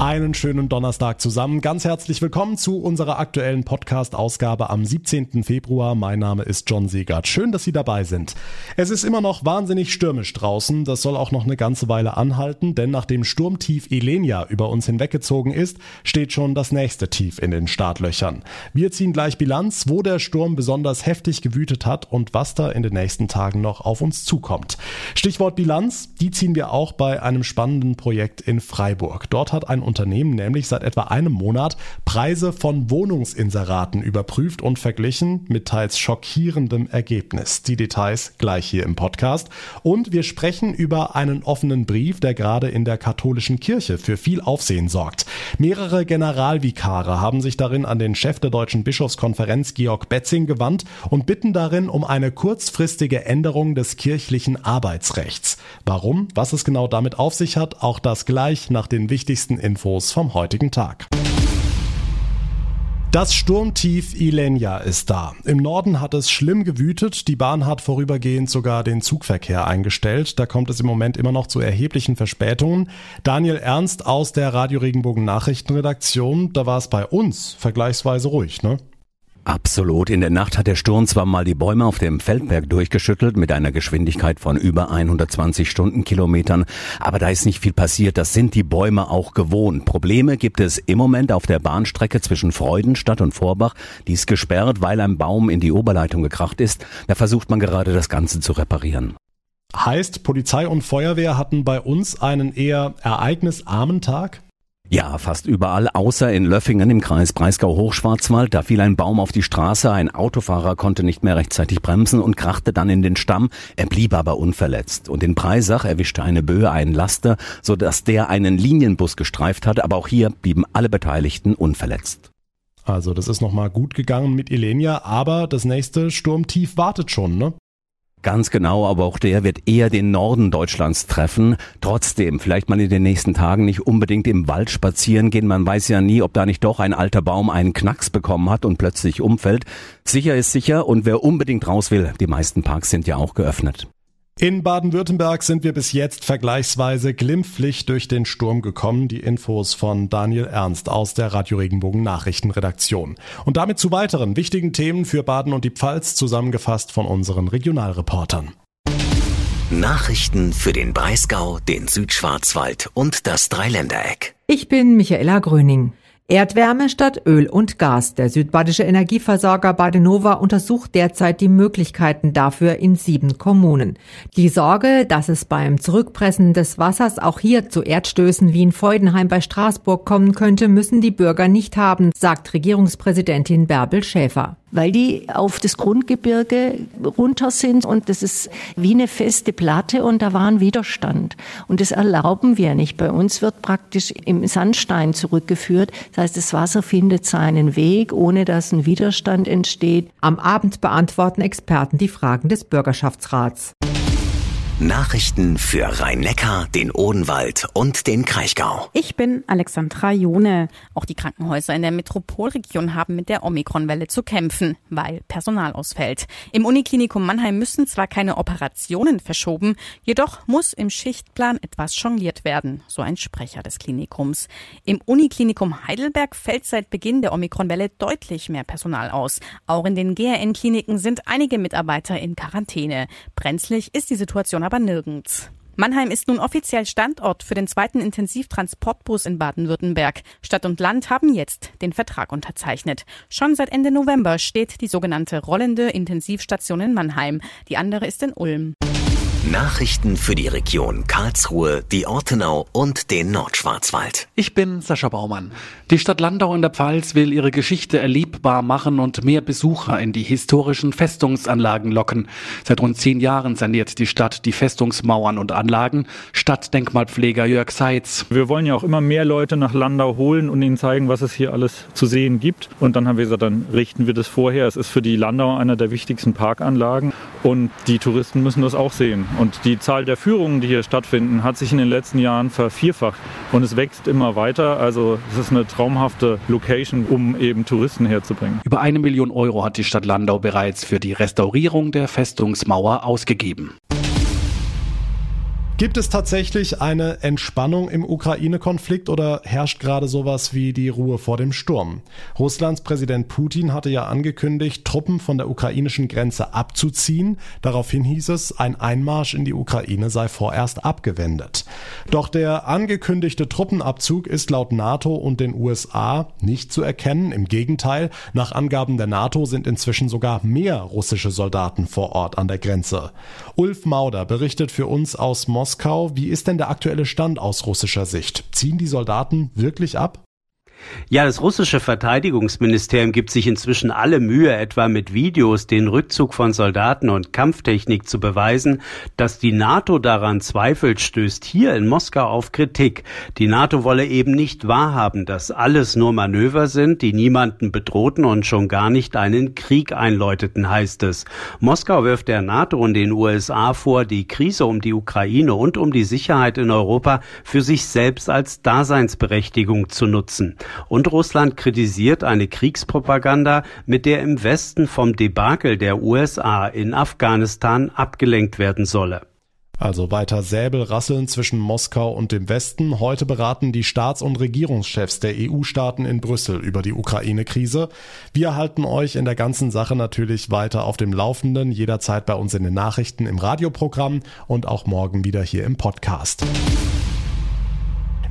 Einen schönen Donnerstag zusammen. Ganz herzlich willkommen zu unserer aktuellen Podcast-Ausgabe am 17. Februar. Mein Name ist John Segert. Schön, dass Sie dabei sind. Es ist immer noch wahnsinnig stürmisch draußen. Das soll auch noch eine ganze Weile anhalten, denn nachdem Sturmtief Elenia über uns hinweggezogen ist, steht schon das nächste Tief in den Startlöchern. Wir ziehen gleich Bilanz, wo der Sturm besonders heftig gewütet hat und was da in den nächsten Tagen noch auf uns zukommt. Stichwort Bilanz, die ziehen wir auch bei einem spannenden Projekt in Freiburg. Dort hat ein Unternehmen nämlich seit etwa einem Monat Preise von Wohnungsinseraten überprüft und verglichen mit teils schockierendem Ergebnis. Die Details gleich hier im Podcast. Und wir sprechen über einen offenen Brief, der gerade in der katholischen Kirche für viel Aufsehen sorgt. Mehrere Generalvikare haben sich darin an den Chef der Deutschen Bischofskonferenz Georg Betzing gewandt und bitten darin um eine kurzfristige Änderung des kirchlichen Arbeitsrechts. Warum? Was es genau damit auf sich hat, auch das gleich nach den wichtigsten Infos Infos vom heutigen Tag. Das Sturmtief Ilenia ist da. Im Norden hat es schlimm gewütet. Die Bahn hat vorübergehend sogar den Zugverkehr eingestellt. Da kommt es im Moment immer noch zu erheblichen Verspätungen. Daniel Ernst aus der Radio Regenbogen Nachrichtenredaktion. Da war es bei uns vergleichsweise ruhig, ne? Absolut. In der Nacht hat der Sturm zwar mal die Bäume auf dem Feldberg durchgeschüttelt mit einer Geschwindigkeit von über 120 Stundenkilometern, aber da ist nicht viel passiert. Das sind die Bäume auch gewohnt. Probleme gibt es im Moment auf der Bahnstrecke zwischen Freudenstadt und Vorbach. Die ist gesperrt, weil ein Baum in die Oberleitung gekracht ist. Da versucht man gerade das Ganze zu reparieren. Heißt, Polizei und Feuerwehr hatten bei uns einen eher ereignisarmen Tag? Ja, fast überall, außer in Löffingen im Kreis Breisgau-Hochschwarzwald. Da fiel ein Baum auf die Straße, ein Autofahrer konnte nicht mehr rechtzeitig bremsen und krachte dann in den Stamm. Er blieb aber unverletzt. Und in Breisach erwischte eine Böe einen Laster, so dass der einen Linienbus gestreift hat. Aber auch hier blieben alle Beteiligten unverletzt. Also das ist nochmal gut gegangen mit Ilenia, aber das nächste Sturmtief wartet schon, ne? Ganz genau, aber auch der wird eher den Norden Deutschlands treffen. Trotzdem, vielleicht mal in den nächsten Tagen nicht unbedingt im Wald spazieren gehen. Man weiß ja nie, ob da nicht doch ein alter Baum einen Knacks bekommen hat und plötzlich umfällt. Sicher ist sicher und wer unbedingt raus will, die meisten Parks sind ja auch geöffnet. In Baden-Württemberg sind wir bis jetzt vergleichsweise glimpflich durch den Sturm gekommen. Die Infos von Daniel Ernst aus der Radio Regenbogen Nachrichtenredaktion. Und damit zu weiteren wichtigen Themen für Baden und die Pfalz zusammengefasst von unseren Regionalreportern. Nachrichten für den Breisgau, den Südschwarzwald und das Dreiländereck. Ich bin Michaela Gröning. Erdwärme statt Öl und Gas. Der südbadische Energieversorger Badenova untersucht derzeit die Möglichkeiten dafür in sieben Kommunen. Die Sorge, dass es beim Zurückpressen des Wassers auch hier zu Erdstößen wie in Feudenheim bei Straßburg kommen könnte, müssen die Bürger nicht haben, sagt Regierungspräsidentin Bärbel Schäfer weil die auf das Grundgebirge runter sind und das ist wie eine feste Platte und da war ein Widerstand. Und das erlauben wir nicht. Bei uns wird praktisch im Sandstein zurückgeführt. Das heißt, das Wasser findet seinen Weg, ohne dass ein Widerstand entsteht. Am Abend beantworten Experten die Fragen des Bürgerschaftsrats. Nachrichten für Rhein-Neckar, den Odenwald und den Kraichgau. Ich bin Alexandra Jone. Auch die Krankenhäuser in der Metropolregion haben mit der Omikronwelle zu kämpfen, weil Personal ausfällt. Im Uniklinikum Mannheim müssen zwar keine Operationen verschoben, jedoch muss im Schichtplan etwas jongliert werden, so ein Sprecher des Klinikums. Im Uniklinikum Heidelberg fällt seit Beginn der Omikronwelle deutlich mehr Personal aus. Auch in den GRN-Kliniken sind einige Mitarbeiter in Quarantäne. Brenzlig ist die Situation aber nirgends. Mannheim ist nun offiziell Standort für den zweiten Intensivtransportbus in Baden-Württemberg. Stadt und Land haben jetzt den Vertrag unterzeichnet. Schon seit Ende November steht die sogenannte rollende Intensivstation in Mannheim. Die andere ist in Ulm. Nachrichten für die Region Karlsruhe, die Ortenau und den Nordschwarzwald. Ich bin Sascha Baumann. Die Stadt Landau in der Pfalz will ihre Geschichte erlebbar machen und mehr Besucher in die historischen Festungsanlagen locken. Seit rund zehn Jahren saniert die Stadt die Festungsmauern und Anlagen. Stadtdenkmalpfleger Jörg Seitz. Wir wollen ja auch immer mehr Leute nach Landau holen und ihnen zeigen, was es hier alles zu sehen gibt. Und dann haben wir gesagt, dann richten wir das vorher. Es ist für die Landau einer der wichtigsten Parkanlagen und die Touristen müssen das auch sehen. Und die Zahl der Führungen, die hier stattfinden, hat sich in den letzten Jahren vervierfacht und es wächst immer weiter. Also es ist eine traumhafte Location, um eben Touristen herzubringen. Über eine Million Euro hat die Stadt Landau bereits für die Restaurierung der Festungsmauer ausgegeben. Gibt es tatsächlich eine Entspannung im Ukraine-Konflikt oder herrscht gerade sowas wie die Ruhe vor dem Sturm? Russlands Präsident Putin hatte ja angekündigt, Truppen von der ukrainischen Grenze abzuziehen. Daraufhin hieß es, ein Einmarsch in die Ukraine sei vorerst abgewendet. Doch der angekündigte Truppenabzug ist laut NATO und den USA nicht zu erkennen. Im Gegenteil, nach Angaben der NATO sind inzwischen sogar mehr russische Soldaten vor Ort an der Grenze. Ulf Mauder berichtet für uns aus Moskau Moskau. Wie ist denn der aktuelle Stand aus russischer Sicht? Ziehen die Soldaten wirklich ab? Ja, das russische Verteidigungsministerium gibt sich inzwischen alle Mühe, etwa mit Videos den Rückzug von Soldaten und Kampftechnik zu beweisen. Dass die NATO daran zweifelt, stößt hier in Moskau auf Kritik. Die NATO wolle eben nicht wahrhaben, dass alles nur Manöver sind, die niemanden bedrohten und schon gar nicht einen Krieg einläuteten, heißt es. Moskau wirft der NATO und den USA vor, die Krise um die Ukraine und um die Sicherheit in Europa für sich selbst als Daseinsberechtigung zu nutzen. Und Russland kritisiert eine Kriegspropaganda, mit der im Westen vom Debakel der USA in Afghanistan abgelenkt werden solle. Also weiter Säbelrasseln zwischen Moskau und dem Westen. Heute beraten die Staats- und Regierungschefs der EU-Staaten in Brüssel über die Ukraine-Krise. Wir halten euch in der ganzen Sache natürlich weiter auf dem Laufenden, jederzeit bei uns in den Nachrichten im Radioprogramm und auch morgen wieder hier im Podcast.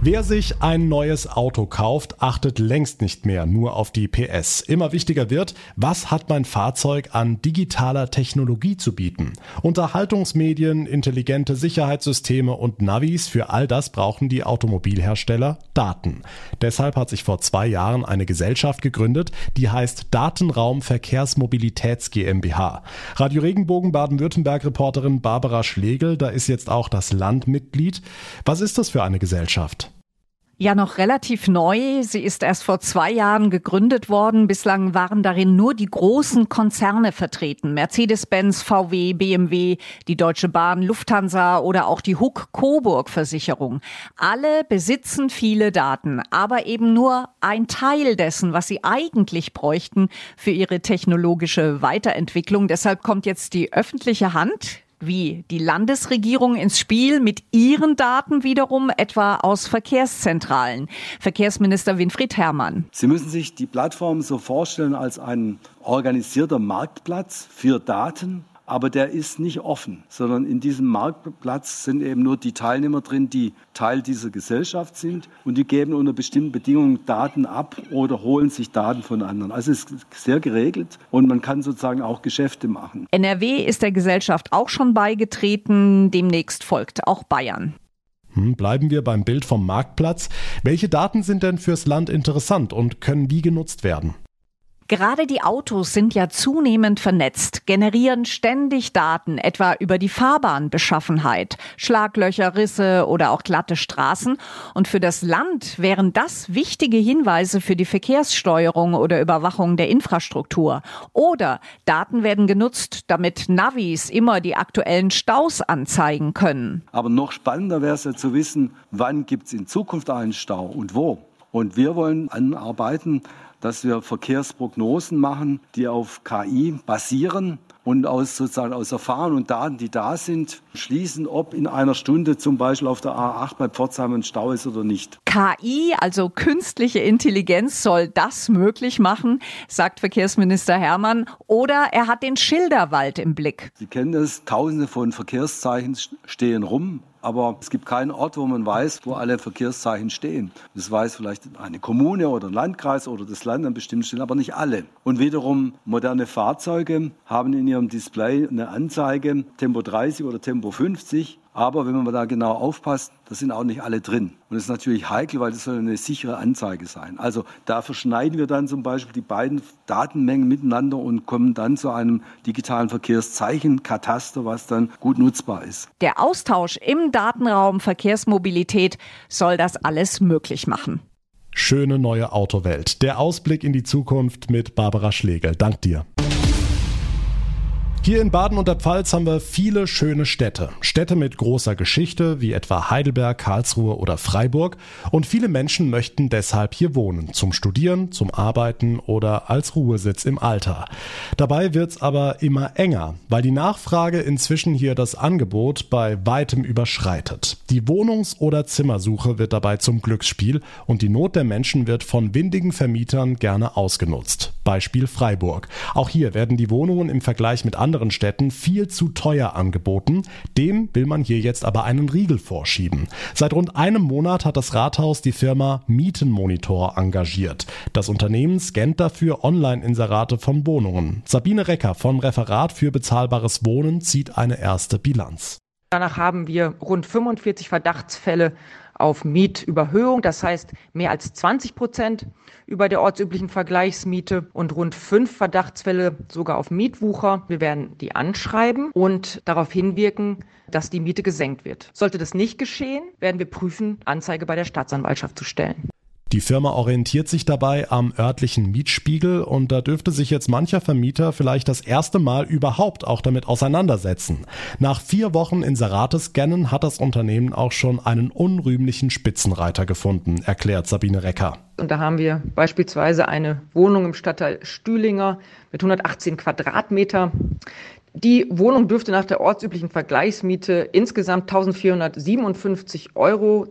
Wer sich ein neues Auto kauft, achtet längst nicht mehr nur auf die PS. Immer wichtiger wird, was hat mein Fahrzeug an digitaler Technologie zu bieten? Unterhaltungsmedien, intelligente Sicherheitssysteme und Navis, für all das brauchen die Automobilhersteller Daten. Deshalb hat sich vor zwei Jahren eine Gesellschaft gegründet, die heißt Datenraum Verkehrsmobilitäts GmbH. Radio Regenbogen Baden-Württemberg Reporterin Barbara Schlegel, da ist jetzt auch das Land Mitglied. Was ist das für eine Gesellschaft? Ja, noch relativ neu. Sie ist erst vor zwei Jahren gegründet worden. Bislang waren darin nur die großen Konzerne vertreten. Mercedes-Benz, VW, BMW, die Deutsche Bahn, Lufthansa oder auch die Huck Coburg Versicherung. Alle besitzen viele Daten, aber eben nur ein Teil dessen, was sie eigentlich bräuchten für ihre technologische Weiterentwicklung. Deshalb kommt jetzt die öffentliche Hand, wie die Landesregierung ins Spiel mit ihren Daten wiederum, etwa aus Verkehrszentralen. Verkehrsminister Winfried Herrmann. Sie müssen sich die Plattform so vorstellen als ein organisierter Marktplatz für Daten aber der ist nicht offen, sondern in diesem Marktplatz sind eben nur die Teilnehmer drin, die Teil dieser Gesellschaft sind und die geben unter bestimmten Bedingungen Daten ab oder holen sich Daten von anderen. Also es ist sehr geregelt und man kann sozusagen auch Geschäfte machen. NRW ist der Gesellschaft auch schon beigetreten, demnächst folgt auch Bayern. Hm, bleiben wir beim Bild vom Marktplatz. Welche Daten sind denn fürs Land interessant und können wie genutzt werden? Gerade die Autos sind ja zunehmend vernetzt, generieren ständig Daten, etwa über die Fahrbahnbeschaffenheit, Schlaglöcher, Risse oder auch glatte Straßen. Und für das Land wären das wichtige Hinweise für die Verkehrssteuerung oder Überwachung der Infrastruktur. Oder Daten werden genutzt, damit Navis immer die aktuellen Staus anzeigen können. Aber noch spannender wäre es ja zu wissen, wann gibt es in Zukunft einen Stau und wo. Und wir wollen anarbeiten, dass wir Verkehrsprognosen machen, die auf KI basieren und aus sozusagen aus Erfahrungen und Daten, die da sind, schließen, ob in einer Stunde zum Beispiel auf der A8 bei Pforzheim ein Stau ist oder nicht. KI, also künstliche Intelligenz, soll das möglich machen, sagt Verkehrsminister Hermann. Oder er hat den Schilderwald im Blick. Sie kennen das, tausende von Verkehrszeichen stehen rum aber es gibt keinen Ort, wo man weiß, wo alle Verkehrszeichen stehen. Das weiß vielleicht eine Kommune oder ein Landkreis oder das Land an bestimmten Stellen, aber nicht alle. Und wiederum moderne Fahrzeuge haben in ihrem Display eine Anzeige Tempo 30 oder Tempo 50 aber wenn man da genau aufpasst, da sind auch nicht alle drin. Und das ist natürlich heikel, weil das soll eine sichere Anzeige sein. Also da verschneiden wir dann zum Beispiel die beiden Datenmengen miteinander und kommen dann zu einem digitalen Verkehrszeichenkataster, was dann gut nutzbar ist. Der Austausch im Datenraum Verkehrsmobilität soll das alles möglich machen. Schöne neue Autowelt. Der Ausblick in die Zukunft mit Barbara Schlegel. Dank dir. Hier in Baden und der Pfalz haben wir viele schöne Städte. Städte mit großer Geschichte, wie etwa Heidelberg, Karlsruhe oder Freiburg. Und viele Menschen möchten deshalb hier wohnen. Zum Studieren, zum Arbeiten oder als Ruhesitz im Alter. Dabei wird's aber immer enger, weil die Nachfrage inzwischen hier das Angebot bei weitem überschreitet. Die Wohnungs- oder Zimmersuche wird dabei zum Glücksspiel und die Not der Menschen wird von windigen Vermietern gerne ausgenutzt. Beispiel Freiburg. Auch hier werden die Wohnungen im Vergleich mit anderen Städten viel zu teuer angeboten. Dem will man hier jetzt aber einen Riegel vorschieben. Seit rund einem Monat hat das Rathaus die Firma Mietenmonitor engagiert. Das Unternehmen scannt dafür Online-Inserate von Wohnungen. Sabine Recker vom Referat für bezahlbares Wohnen zieht eine erste Bilanz. Danach haben wir rund 45 Verdachtsfälle auf Mietüberhöhung, das heißt mehr als 20 Prozent über der ortsüblichen Vergleichsmiete und rund fünf Verdachtsfälle sogar auf Mietwucher. Wir werden die anschreiben und darauf hinwirken, dass die Miete gesenkt wird. Sollte das nicht geschehen, werden wir prüfen, Anzeige bei der Staatsanwaltschaft zu stellen. Die Firma orientiert sich dabei am örtlichen Mietspiegel und da dürfte sich jetzt mancher Vermieter vielleicht das erste Mal überhaupt auch damit auseinandersetzen. Nach vier Wochen Inserate-Scannen hat das Unternehmen auch schon einen unrühmlichen Spitzenreiter gefunden, erklärt Sabine Recker. Und da haben wir beispielsweise eine Wohnung im Stadtteil Stühlinger mit 118 Quadratmeter. Die Wohnung dürfte nach der ortsüblichen Vergleichsmiete insgesamt 1457,20 Euro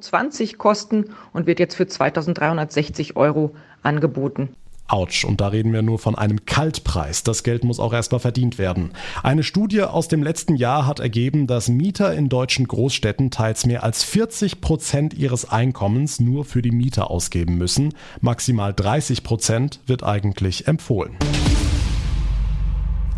kosten und wird jetzt für 2360 Euro angeboten. Autsch, und da reden wir nur von einem Kaltpreis. Das Geld muss auch erstmal verdient werden. Eine Studie aus dem letzten Jahr hat ergeben, dass Mieter in deutschen Großstädten teils mehr als 40 Prozent ihres Einkommens nur für die Miete ausgeben müssen. Maximal 30 Prozent wird eigentlich empfohlen.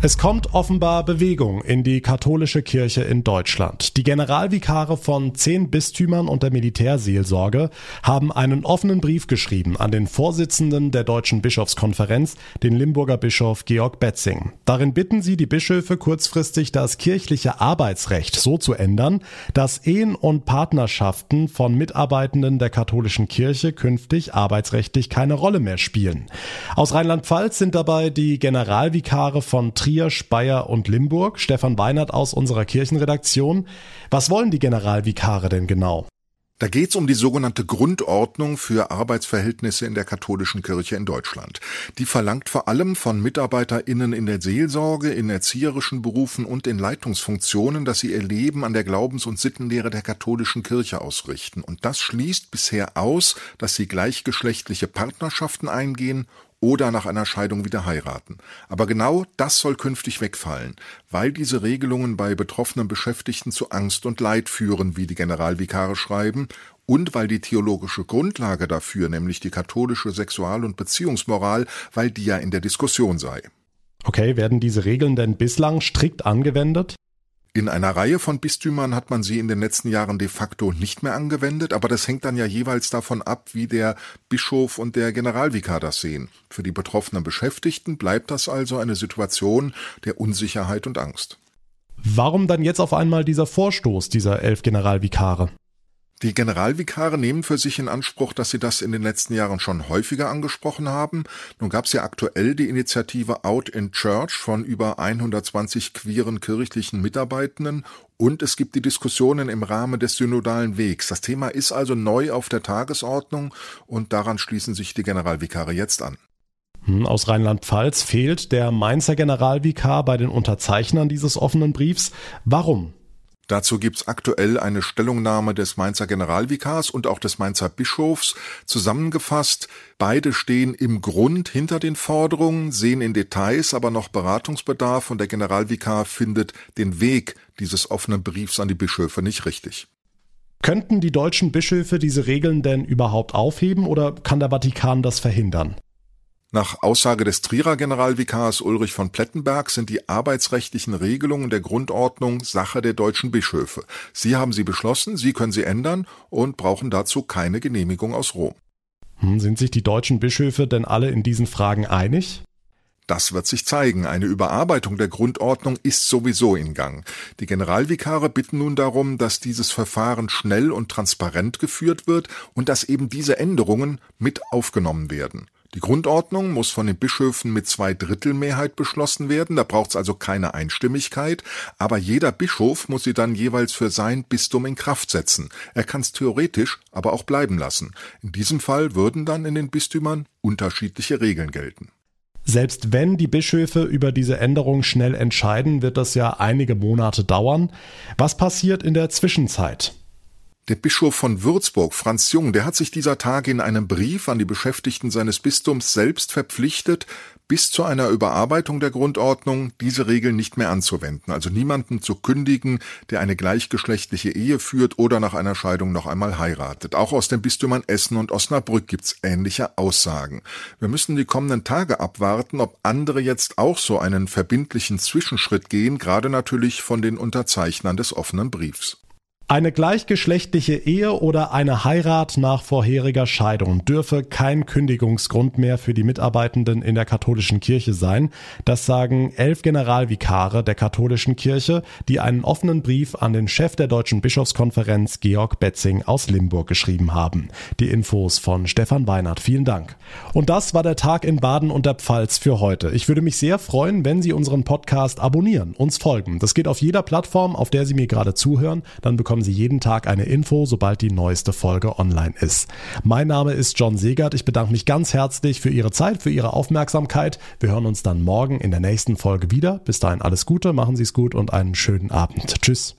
Es kommt offenbar Bewegung in die katholische Kirche in Deutschland. Die Generalvikare von zehn Bistümern und der Militärseelsorge haben einen offenen Brief geschrieben an den Vorsitzenden der Deutschen Bischofskonferenz, den Limburger Bischof Georg Betzing. Darin bitten sie die Bischöfe kurzfristig das kirchliche Arbeitsrecht so zu ändern, dass Ehen und Partnerschaften von Mitarbeitenden der katholischen Kirche künftig arbeitsrechtlich keine Rolle mehr spielen. Aus Rheinland-Pfalz sind dabei die Generalvikare von Trier, Speyer und Limburg. Stefan Weinert aus unserer Kirchenredaktion. Was wollen die Generalvikare denn genau? Da geht es um die sogenannte Grundordnung für Arbeitsverhältnisse in der katholischen Kirche in Deutschland. Die verlangt vor allem von MitarbeiterInnen in der Seelsorge, in erzieherischen Berufen und in Leitungsfunktionen, dass sie ihr Leben an der Glaubens- und Sittenlehre der katholischen Kirche ausrichten. Und das schließt bisher aus, dass sie gleichgeschlechtliche Partnerschaften eingehen oder nach einer Scheidung wieder heiraten. Aber genau das soll künftig wegfallen, weil diese Regelungen bei betroffenen Beschäftigten zu Angst und Leid führen, wie die Generalvikare schreiben, und weil die theologische Grundlage dafür, nämlich die katholische Sexual- und Beziehungsmoral, weil die ja in der Diskussion sei. Okay, werden diese Regeln denn bislang strikt angewendet? In einer Reihe von Bistümern hat man sie in den letzten Jahren de facto nicht mehr angewendet, aber das hängt dann ja jeweils davon ab, wie der Bischof und der Generalvikar das sehen. Für die betroffenen Beschäftigten bleibt das also eine Situation der Unsicherheit und Angst. Warum dann jetzt auf einmal dieser Vorstoß dieser elf Generalvikare? Die Generalvikare nehmen für sich in Anspruch, dass sie das in den letzten Jahren schon häufiger angesprochen haben. Nun gab es ja aktuell die Initiative Out in Church von über 120 queeren kirchlichen Mitarbeitenden und es gibt die Diskussionen im Rahmen des synodalen Wegs. Das Thema ist also neu auf der Tagesordnung und daran schließen sich die Generalvikare jetzt an. Hm, aus Rheinland-Pfalz fehlt der Mainzer Generalvikar bei den Unterzeichnern dieses offenen Briefs. Warum? Dazu gibt's aktuell eine Stellungnahme des Mainzer Generalvikars und auch des Mainzer Bischofs zusammengefasst. Beide stehen im Grund hinter den Forderungen, sehen in Details aber noch Beratungsbedarf und der Generalvikar findet den Weg dieses offenen Briefs an die Bischöfe nicht richtig. Könnten die deutschen Bischöfe diese Regeln denn überhaupt aufheben oder kann der Vatikan das verhindern? Nach Aussage des Trierer Generalvikars Ulrich von Plettenberg sind die arbeitsrechtlichen Regelungen der Grundordnung Sache der deutschen Bischöfe. Sie haben sie beschlossen, Sie können sie ändern und brauchen dazu keine Genehmigung aus Rom. Hm, sind sich die deutschen Bischöfe denn alle in diesen Fragen einig? Das wird sich zeigen. Eine Überarbeitung der Grundordnung ist sowieso in Gang. Die Generalvikare bitten nun darum, dass dieses Verfahren schnell und transparent geführt wird und dass eben diese Änderungen mit aufgenommen werden. Die Grundordnung muss von den Bischöfen mit zwei Drittel Mehrheit beschlossen werden, da braucht es also keine Einstimmigkeit, aber jeder Bischof muss sie dann jeweils für sein Bistum in Kraft setzen. Er kann es theoretisch aber auch bleiben lassen. In diesem Fall würden dann in den Bistümern unterschiedliche Regeln gelten. Selbst wenn die Bischöfe über diese Änderung schnell entscheiden, wird das ja einige Monate dauern. Was passiert in der Zwischenzeit? Der Bischof von Würzburg, Franz Jung, der hat sich dieser Tage in einem Brief an die Beschäftigten seines Bistums selbst verpflichtet, bis zu einer Überarbeitung der Grundordnung diese Regeln nicht mehr anzuwenden, also niemanden zu kündigen, der eine gleichgeschlechtliche Ehe führt oder nach einer Scheidung noch einmal heiratet. Auch aus den Bistümern Essen und Osnabrück gibt's ähnliche Aussagen. Wir müssen die kommenden Tage abwarten, ob andere jetzt auch so einen verbindlichen Zwischenschritt gehen, gerade natürlich von den Unterzeichnern des offenen Briefs. Eine gleichgeschlechtliche Ehe oder eine Heirat nach vorheriger Scheidung dürfe kein Kündigungsgrund mehr für die Mitarbeitenden in der katholischen Kirche sein. Das sagen elf Generalvikare der katholischen Kirche, die einen offenen Brief an den Chef der Deutschen Bischofskonferenz Georg Betzing aus Limburg geschrieben haben. Die Infos von Stefan Weinert. Vielen Dank. Und das war der Tag in Baden und der Pfalz für heute. Ich würde mich sehr freuen, wenn Sie unseren Podcast abonnieren, uns folgen. Das geht auf jeder Plattform, auf der Sie mir gerade zuhören. Dann bekommen bekommen Sie jeden Tag eine Info, sobald die neueste Folge online ist. Mein Name ist John Segert. Ich bedanke mich ganz herzlich für Ihre Zeit, für Ihre Aufmerksamkeit. Wir hören uns dann morgen in der nächsten Folge wieder. Bis dahin alles Gute, machen Sie es gut und einen schönen Abend. Tschüss.